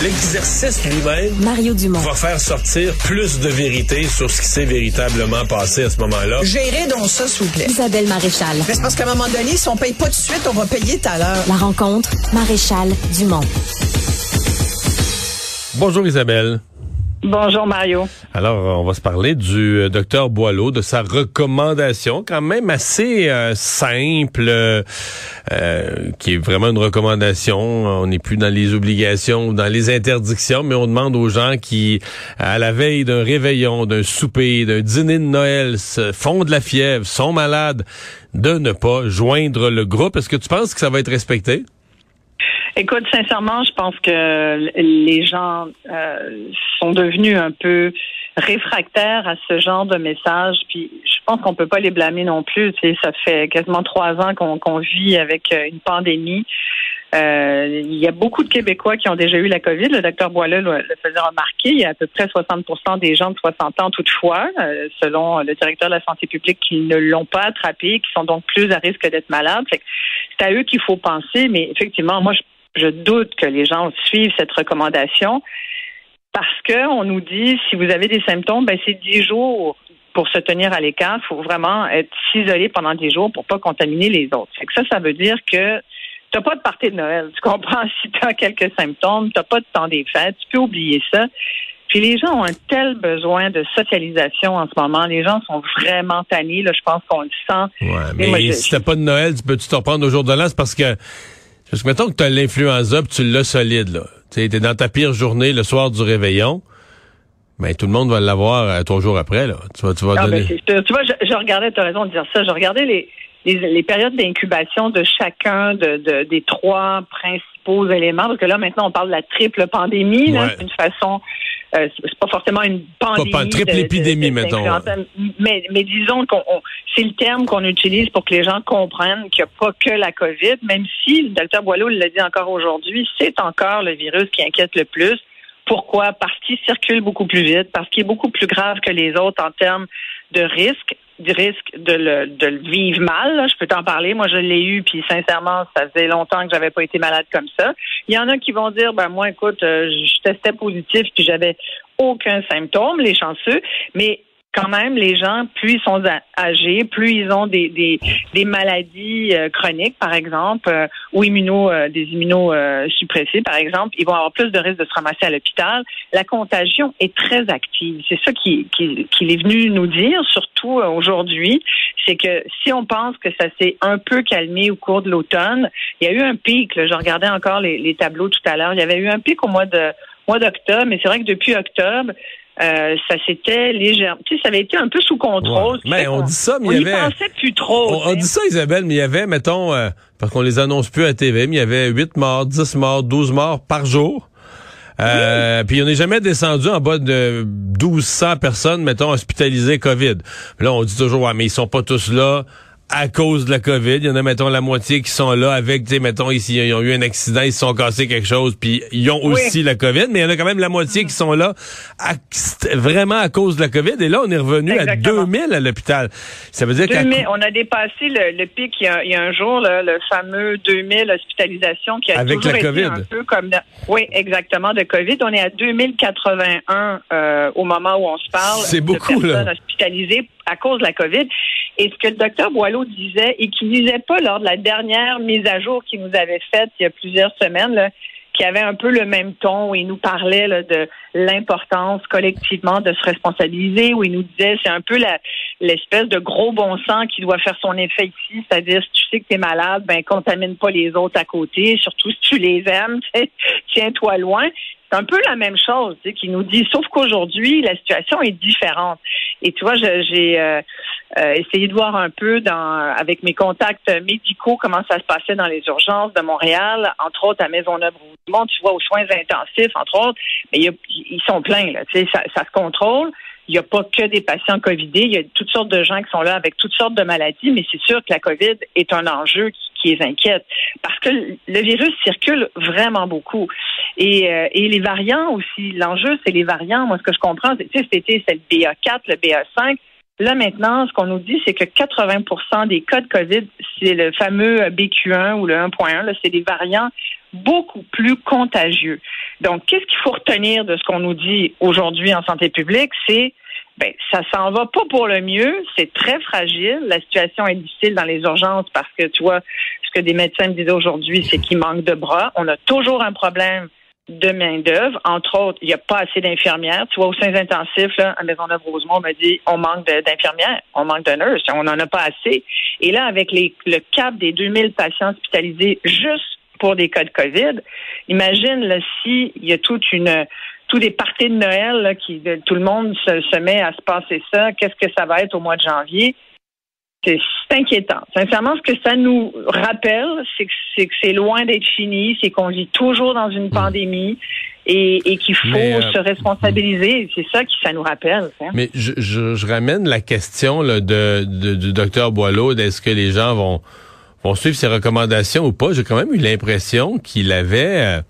L'exercice lui-même Mario Dumont. va faire sortir plus de vérité sur ce qui s'est véritablement passé à ce moment-là. Gérez donc ça, s'il vous plaît. Isabelle Maréchal. Mais c'est parce qu'à un moment donné, si on paye pas tout de suite, on va payer tout à l'heure. La rencontre, Maréchal Dumont. Bonjour Isabelle. Bonjour Mario. Alors, on va se parler du euh, docteur Boileau, de sa recommandation, quand même assez euh, simple, euh, qui est vraiment une recommandation. On n'est plus dans les obligations, dans les interdictions, mais on demande aux gens qui, à la veille d'un réveillon, d'un souper, d'un dîner de Noël, se font de la fièvre, sont malades, de ne pas joindre le groupe. Est-ce que tu penses que ça va être respecté? Écoute, sincèrement, je pense que les gens euh, sont devenus un peu réfractaires à ce genre de message. Puis pense qu'on peut pas les blâmer non plus. Ça fait quasiment trois ans qu'on vit avec euh, une pandémie. Euh, il y a beaucoup de Québécois qui ont déjà eu la COVID. Le docteur Boileau le, faisait remarquer. Il y a à peu près 60% des gens de 60 ans toutefois, selon le directeur de la santé publique, qui ne l'ont pas attrapé, qui sont donc plus à risque d'être malades. C'est à eux qu'il faut penser. Mais effectivement, moi, je je doute que les gens suivent cette recommandation parce qu'on nous dit si vous avez des symptômes, ben c'est dix jours pour se tenir à l'écart. Il faut vraiment être isolé pendant dix jours pour pas contaminer les autres. ça, ça veut dire que tu n'as pas de partie de Noël. Tu comprends? Si tu as quelques symptômes, tu n'as pas de temps des fêtes, tu peux oublier ça. Puis les gens ont un tel besoin de socialisation en ce moment. Les gens sont vraiment tannés. Là, je pense qu'on le sent. Ouais, mais si t'as pas de Noël, tu peux-tu te reprendre au jour de l'an? C'est parce que parce que mettons que tu as l'influenza tu l'as solide, là. Tu es dans ta pire journée le soir du réveillon. Mais tout le monde va l'avoir euh, trois jours après, là. Tu vas, tu vas donner... Tu vois, je, regardais, tu as raison de dire ça, je regardais les, les, périodes d'incubation de chacun de, des trois principaux éléments, parce que là, maintenant, on parle de la triple pandémie, là, une façon euh, c'est pas forcément une pandémie. Pas, une triple épidémie, mettons. Mais, mais disons qu'on c'est le terme qu'on utilise pour que les gens comprennent qu'il n'y a pas que la COVID, même si le docteur Boileau l'a dit encore aujourd'hui, c'est encore le virus qui inquiète le plus. Pourquoi? Parce qu'il circule beaucoup plus vite, parce qu'il est beaucoup plus grave que les autres en termes de risque du risque de le, de le vivre mal. Je peux t'en parler. Moi, je l'ai eu, puis sincèrement, ça faisait longtemps que j'avais pas été malade comme ça. Il y en a qui vont dire, ben moi, écoute, euh, je testais positif, puis j'avais aucun symptôme, les chanceux. Mais quand même, les gens, plus ils sont âgés, plus ils ont des, des, maladies euh, chroniques, par exemple, euh, ou immuno, euh, des immunosuppressés, par exemple, ils vont avoir plus de risques de se ramasser à l'hôpital. La contagion est très active. C'est ça qu'il qui, qui est venu nous dire, surtout aujourd'hui, c'est que si on pense que ça s'est un peu calmé au cours de l'automne, il y a eu un pic. Je regardais encore les tableaux tout à l'heure. Il y avait eu un pic au mois de mois d'octobre, mais c'est vrai que depuis octobre, euh, ça s'était légèrement, tu sais, ça avait été un peu sous contrôle. mais on, dit ça, mais il y avait. pensait plus trop. On, dit ça, Isabelle, mais il y avait, mettons, euh, parce qu'on les annonce plus à TV, mais il y avait 8 morts, 10 morts, 12 morts par jour. Euh, Puis on n'est jamais descendu en bas de 1200 personnes, mettons, hospitalisées COVID. Là, on dit toujours, ouais, mais ils sont pas tous là à cause de la COVID. Il y en a, mettons, la moitié qui sont là avec, tu sais, mettons, ici, ils ont eu un accident, ils se sont cassés quelque chose, puis ils ont aussi la COVID, mais il y en a quand même la moitié qui sont là vraiment à cause de la COVID. Et là, on est revenu à 2000 à l'hôpital. Ça veut dire On a dépassé le, pic il y, a, un jour, le fameux 2000 hospitalisations qui a avec toujours la été COVID. un peu comme... Oui, exactement, de COVID. On est à 2081 euh, au moment où on se parle. C'est beaucoup, de personnes hospitalisées à cause de la COVID. Et ce que le docteur Boileau disait et qui disait pas lors de la dernière mise à jour qu'il nous avait faite il y a plusieurs semaines, qui avait un peu le même ton où il nous parlait de l'importance collectivement de se responsabiliser, où il nous disait c'est un peu l'espèce de gros bon sens qui doit faire son effet ici, c'est-à-dire si tu sais que tu es malade, ben contamine pas les autres à côté, surtout si tu les aimes, tiens-toi loin. C'est un peu la même chose, tu sais, qui nous dit, sauf qu'aujourd'hui, la situation est différente. Et tu vois, j'ai euh, euh, essayé de voir un peu dans, avec mes contacts médicaux comment ça se passait dans les urgences de Montréal, entre autres à Maisonneuve-Rosemont, tu vois, aux soins intensifs, entre autres. Mais ils sont pleins, là, tu sais, ça, ça se contrôle. Il n'y a pas que des patients COVIDés, il y a toutes sortes de gens qui sont là avec toutes sortes de maladies, mais c'est sûr que la COVID est un enjeu qui, qui les inquiète parce que le virus circule vraiment beaucoup. Et, euh, et les variants aussi. L'enjeu, c'est les variants. Moi, ce que je comprends, c'est, cet été, c'est le BA4, le BA5. Là, maintenant, ce qu'on nous dit, c'est que 80% des cas de COVID, c'est le fameux BQ1 ou le 1.1, c'est des variants beaucoup plus contagieux. Donc, qu'est-ce qu'il faut retenir de ce qu'on nous dit aujourd'hui en santé publique? C'est ben, ça s'en va pas pour le mieux. C'est très fragile. La situation est difficile dans les urgences parce que, tu vois, ce que des médecins me disaient aujourd'hui, c'est qu'il manque de bras. On a toujours un problème de main-d'œuvre. Entre autres, il n'y a pas assez d'infirmières. Tu vois, aux soins intensifs, là, à Maisonneuve-Rosemont, on m'a dit on manque d'infirmières, on manque de nurses, on n'en a pas assez. Et là, avec les, le cap des 2000 patients hospitalisés juste pour des cas de COVID, imagine là, si il y a toute une tous des parties de Noël là, qui tout le monde se, se met à se passer ça, qu'est-ce que ça va être au mois de janvier? C'est inquiétant. Sincèrement, ce que ça nous rappelle, c'est que c'est loin d'être fini, c'est qu'on vit toujours dans une hmm. pandémie et, et qu'il faut euh, se responsabiliser. C'est ça qui ça nous rappelle. Hein. Mais je, je, ramène la question là, de, de, du docteur Boileau, est-ce que les gens vont, vont suivre ses recommandations ou pas? J'ai quand même eu l'impression qu'il avait... Euh,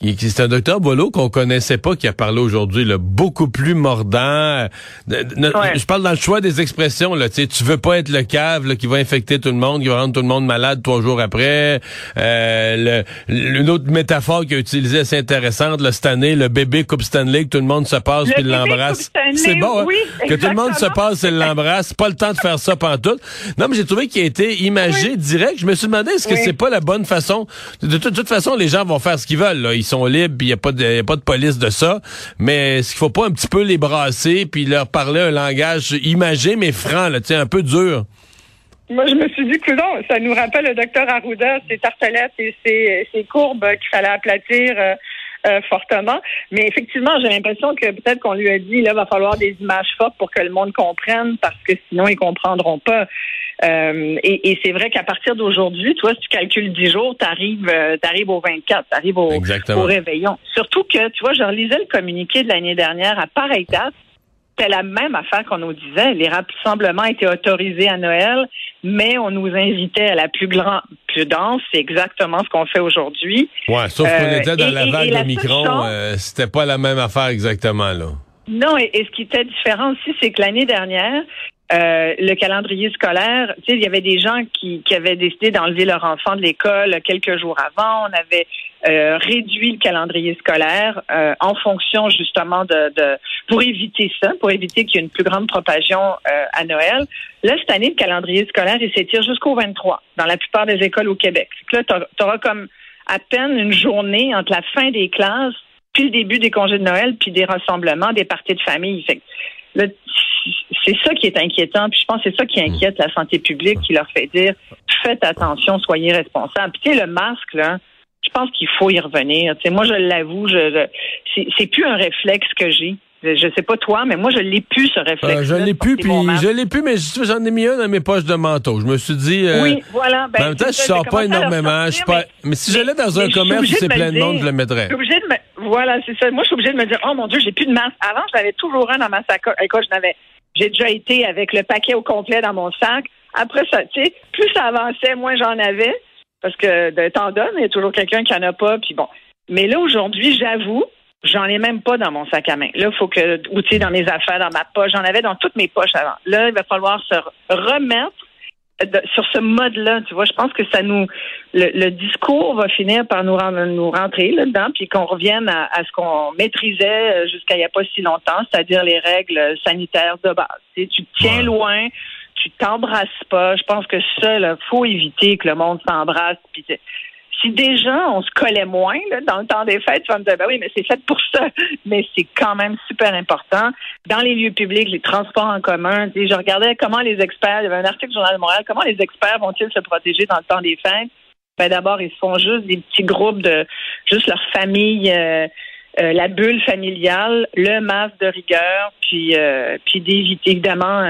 c'est un docteur Boileau qu'on connaissait pas qui a parlé aujourd'hui, beaucoup plus mordant. Je parle dans le choix des expressions. Là, tu veux pas être le cave là, qui va infecter tout le monde, qui va rendre tout le monde malade trois jours après. Euh, le, une autre métaphore qu'il a utilisée assez intéressante là, cette année, le bébé Coupe Stanley, que tout le monde se passe puis l'embrasse. C'est bon, hein? que tout le monde se passe et l'embrasse. Pas le temps de faire ça tout. Non, mais j'ai trouvé qu'il a été imagé direct. Je me suis demandé est-ce que c'est pas la bonne façon? De, toute façon, les gens vont faire ce qu'ils veulent. Là sont libres, il n'y a, pas de, pas de police de ça. Mais est-ce qu'il faut pas un petit peu les brasser puis leur parler un langage imagé mais franc, là, un peu dur? Moi, je me suis dit que non, ça nous rappelle le docteur Arruda, ses tartelettes et ses, courbes qu'il fallait aplatir. Euh, euh, fortement. Mais effectivement, j'ai l'impression que peut-être qu'on lui a dit, là, va falloir des images fortes pour que le monde comprenne, parce que sinon, ils comprendront pas. Euh, et, c'est vrai qu'à partir d'aujourd'hui, toi, si tu calcules 10 jours, tu arrives, euh, au 24, tu arrives au, au, réveillon. Surtout que, tu vois, je relisais le communiqué de l'année dernière à pareille date. C'était la même affaire qu'on nous disait. Les rassemblements étaient autorisés à Noël, mais on nous invitait à la plus grande prudence. C'est exactement ce qu'on fait aujourd'hui. Ouais, sauf qu'on euh, était dans la vague de Micron. C'était pas la même affaire exactement, là. Non, et, ce qui était différent aussi, c'est que l'année dernière, euh, le calendrier scolaire, tu sais, il y avait des gens qui, qui avaient décidé d'enlever leur enfant de l'école quelques jours avant. On avait euh, réduit le calendrier scolaire euh, en fonction justement de, de, pour éviter ça, pour éviter qu'il y ait une plus grande propagation à Noël. Là, cette année, le calendrier scolaire, il s'étire jusqu'au 23 dans la plupart des écoles au Québec. Là, tu auras comme à peine une journée entre la fin des classes puis le début des congés de Noël, puis des rassemblements, des parties de famille. C'est ça qui est inquiétant. Puis je pense que c'est ça qui inquiète la santé publique, qui leur fait dire faites attention, soyez responsables. Puis tu sais, le masque, là, je pense qu'il faut y revenir. Tu sais, moi, je l'avoue, je, c'est plus un réflexe que j'ai. Je sais pas toi, mais moi, je l'ai plus, ce réflexe. Euh, je l'ai plus, puis je l'ai plus, mais j'en ai mis un dans mes poches de manteau. Je me suis dit. Euh, oui, voilà. Ben, en même temps, je sors pas énormément. Je pas... Mais, si j'allais dans un commerce où c'est plein de monde, je le mettrais. Voilà, c'est ça. Moi, je suis obligée de me dire, oh mon Dieu, j'ai plus de masque. Avant, j'avais toujours un dans ma sacoche. Écoute, je n'avais j'ai déjà été avec le paquet au complet dans mon sac. Après ça, tu sais, plus ça avançait, moins j'en avais. Parce que de temps donne, il y a toujours quelqu'un qui en a pas. Puis bon. Mais là, aujourd'hui, j'avoue, j'en ai même pas dans mon sac à main. Là, il faut que, ou tu sais, dans mes affaires, dans ma poche, j'en avais dans toutes mes poches avant. Là, il va falloir se remettre sur ce mode-là, tu vois, je pense que ça nous, le, discours va finir par nous, rendre, nous rentrer là-dedans, puis qu'on revienne à, ce qu'on maîtrisait jusqu'à il n'y a pas si longtemps, c'est-à-dire les règles sanitaires de base. Tu, tiens loin, tu t'embrasses pas. Je pense que ça, il faut éviter que le monde s'embrasse. Puis si déjà on se collait moins dans le temps des fêtes, tu vas me dire, ben oui, mais c'est fait pour ça. Mais c'est quand même super important. Dans les lieux publics, les transports en commun, je regardais comment les experts, il y avait un article du Journal de Montréal, comment les experts vont-ils se protéger dans le temps des fêtes? Ben d'abord, ils font juste des petits groupes de juste leur famille. Euh, euh, la bulle familiale, le masque de rigueur, puis euh, puis d'éviter évidemment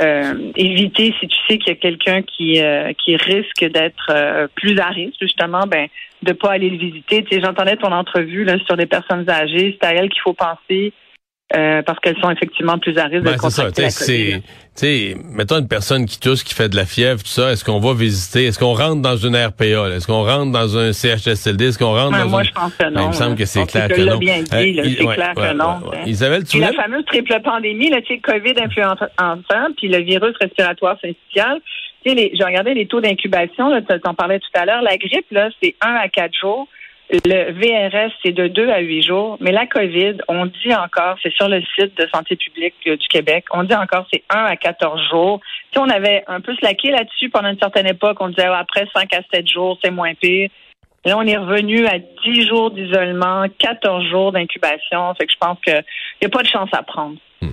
euh, éviter si tu sais qu'il y a quelqu'un qui euh, qui risque d'être euh, plus à risque justement ben de pas aller le visiter. Tu sais j'entendais ton entrevue là sur des personnes âgées. C'est à elles qu'il faut penser euh, parce qu'elles sont effectivement plus à risque de contracter c'est tu sais, mettons une personne qui tousse, qui fait de la fièvre, tout ça, est-ce qu'on va visiter, est-ce qu'on rentre dans une RPA, est-ce qu'on rentre dans un CHSLD, est-ce qu'on rentre dans moi, je pense que non. Ben, il me semble que c'est clair que, non. bien dit, euh, c'est clair que non. Isabelle, tu la fameuse triple pandémie, là, tu sais, COVID influençant, puis le virus respiratoire syncytial. Tu sais, j'ai regardé les taux d'incubation, tu en parlais tout à l'heure, la grippe, là, c'est 1 à 4 jours. Le VRS, c'est de 2 à 8 jours, mais la COVID, on dit encore, c'est sur le site de Santé publique euh, du Québec, on dit encore c'est 1 à 14 jours. Si on avait un peu slacké là-dessus pendant une certaine époque, on disait après 5 à 7 jours, c'est moins pire. Là, on est revenu à 10 jours d'isolement, 14 jours d'incubation. Fait que je pense qu'il n'y a pas de chance à prendre. Hmm.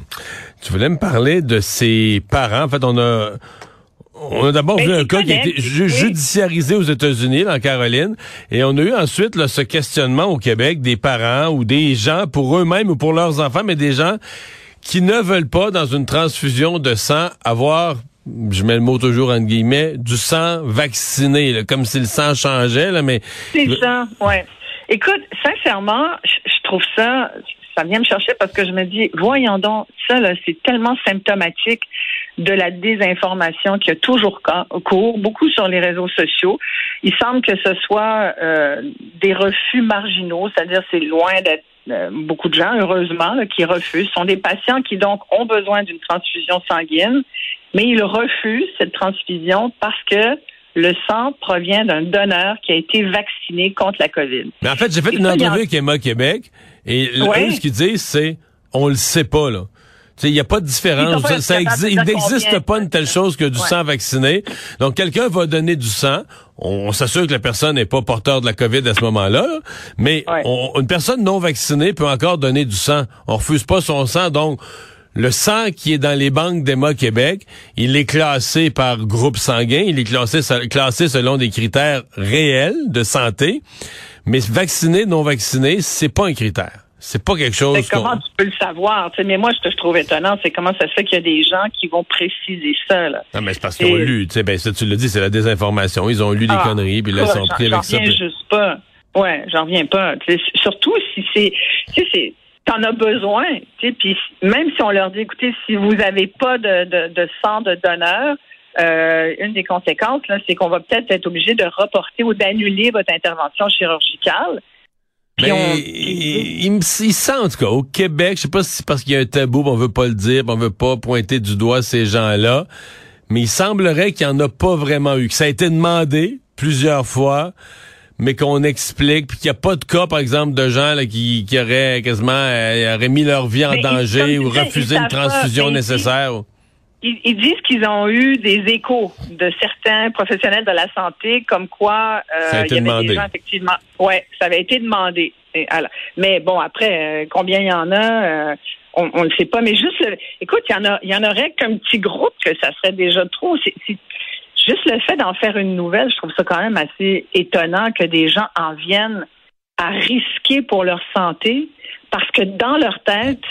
Tu voulais me parler de ses parents. En fait, on a on a d'abord vu un cas qui a été judiciarisé aux États-Unis, en Caroline, et on a eu ensuite ce questionnement au Québec des parents ou des gens, pour eux-mêmes ou pour leurs enfants, mais des gens qui ne veulent pas, dans une transfusion de sang, avoir je mets le mot toujours entre guillemets, du sang vacciné, comme si le sang changeait, là, mais... C'est ça, ouais. Écoute, sincèrement, je trouve ça, ça vient me chercher parce que je me dis, voyons donc, ça, c'est tellement symptomatique de la désinformation qui a toujours cours, beaucoup sur les réseaux sociaux. Il semble que ce soit euh, des refus marginaux, c'est-à-dire c'est loin d'être euh, beaucoup de gens, heureusement, qui refusent. Ce sont des patients qui donc ont besoin d'une transfusion sanguine, mais ils refusent cette transfusion parce que le sang provient d'un donneur qui a été vacciné contre la COVID. Mais en fait, j'ai fait une entrevue avec Emma Québec et ce qu'ils disent, c'est on le sait pas, là. Il n'y a pas de différence. Ça, il n'existe pas une telle chose que du sang vacciné. Donc, quelqu'un va donner du sang. On, s'assure que la personne n'est pas porteur de la COVID à ce moment-là. Mais une personne non vaccinée peut encore donner du sang. On refuse pas son sang. Donc, le sang qui est dans les banques d'EMA Québec, il est classé par groupe sanguin. Il est classé, classé selon des critères réels de santé. Mais vacciné, non vacciné, c'est pas un critère. C'est pas quelque chose. Comment tu peux le savoir? mais moi, ce que je trouve étonnant, c'est comment ça se fait qu'il y a des gens qui vont préciser ça. Là. Non, mais c'est parce qu'ils ont lu. Ben, ça, tu l'as dit, c'est la désinformation. Ils ont lu des ah, conneries, puis là, ils sont pris avec ça. J'en juste pas. Ouais, j'en reviens pas. surtout si c'est. Tu sais, t'en as besoin. Puis même si on leur dit, écoutez, si vous n'avez pas de, de, de sang de donneur, euh, une des conséquences, c'est qu'on va peut-être être obligé de reporter ou d'annuler votre intervention chirurgicale. Mais il, me sent en tout cas au Québec, je sais pas si c'est parce qu'il y a un tabou, on veut pas le dire, on veut pas pointer du doigt ces gens-là, mais il semblerait qu'il y en a pas vraiment eu, que ça a été demandé plusieurs fois, mais qu'on explique, puis qu'il n'y a pas de cas, par exemple, de gens qui, qui auraient quasiment euh, auraient mis leur vie en danger ou refusé une transfusion nécessaire ils, disent qu'ils ont eu des échos de certains professionnels de la santé, comme quoi euh, il y avait demandé. des gens effectivement. Ouais, ça avait été demandé. mais bon, après, euh, combien il y en a, euh, on ne le sait pas. Mais juste, écoute, il y en a, il y en aurait qu'un petit groupe que ça serait déjà trop. C'est, juste le fait d'en faire une nouvelle, je trouve ça quand même assez étonnant que des gens en viennent à risquer pour leur santé parce que dans leur tête,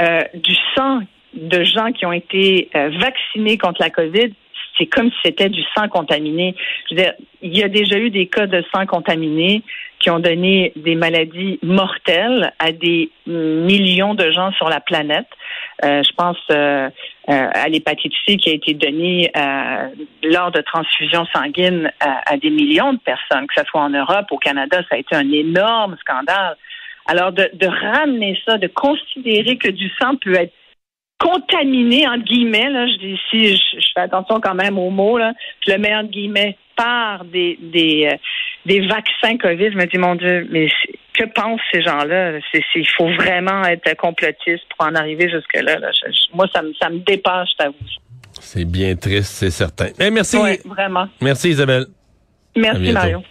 euh, du sang de gens qui ont été euh, vaccinés contre la COVID, c'est comme si c'était du sang contaminé. Il y a déjà eu des cas de sang contaminé qui ont donné des maladies mortelles à des millions de gens sur la planète. Euh, je pense euh, à l'hépatite C qui a été donnée lors de transfusions sanguines à, des millions de personnes, que ce soit en Europe, au Canada, ça a été un énorme scandale. Alors de ramener ça, de considérer que du sang peut être contaminé, entre guillemets, là, je dis ici, je, fais attention quand même aux mots, là, je le mets entre guillemets par des, des, euh, des vaccins COVID. Je me dis, mon Dieu, mais que pensent ces gens-là? il faut vraiment être complotiste pour en arriver jusque-là. moi, ça me, ça me dépasse, je t'avoue. C'est bien triste, c'est certain. Eh, merci. Oui, vraiment. Merci, Isabelle. Merci, Mario.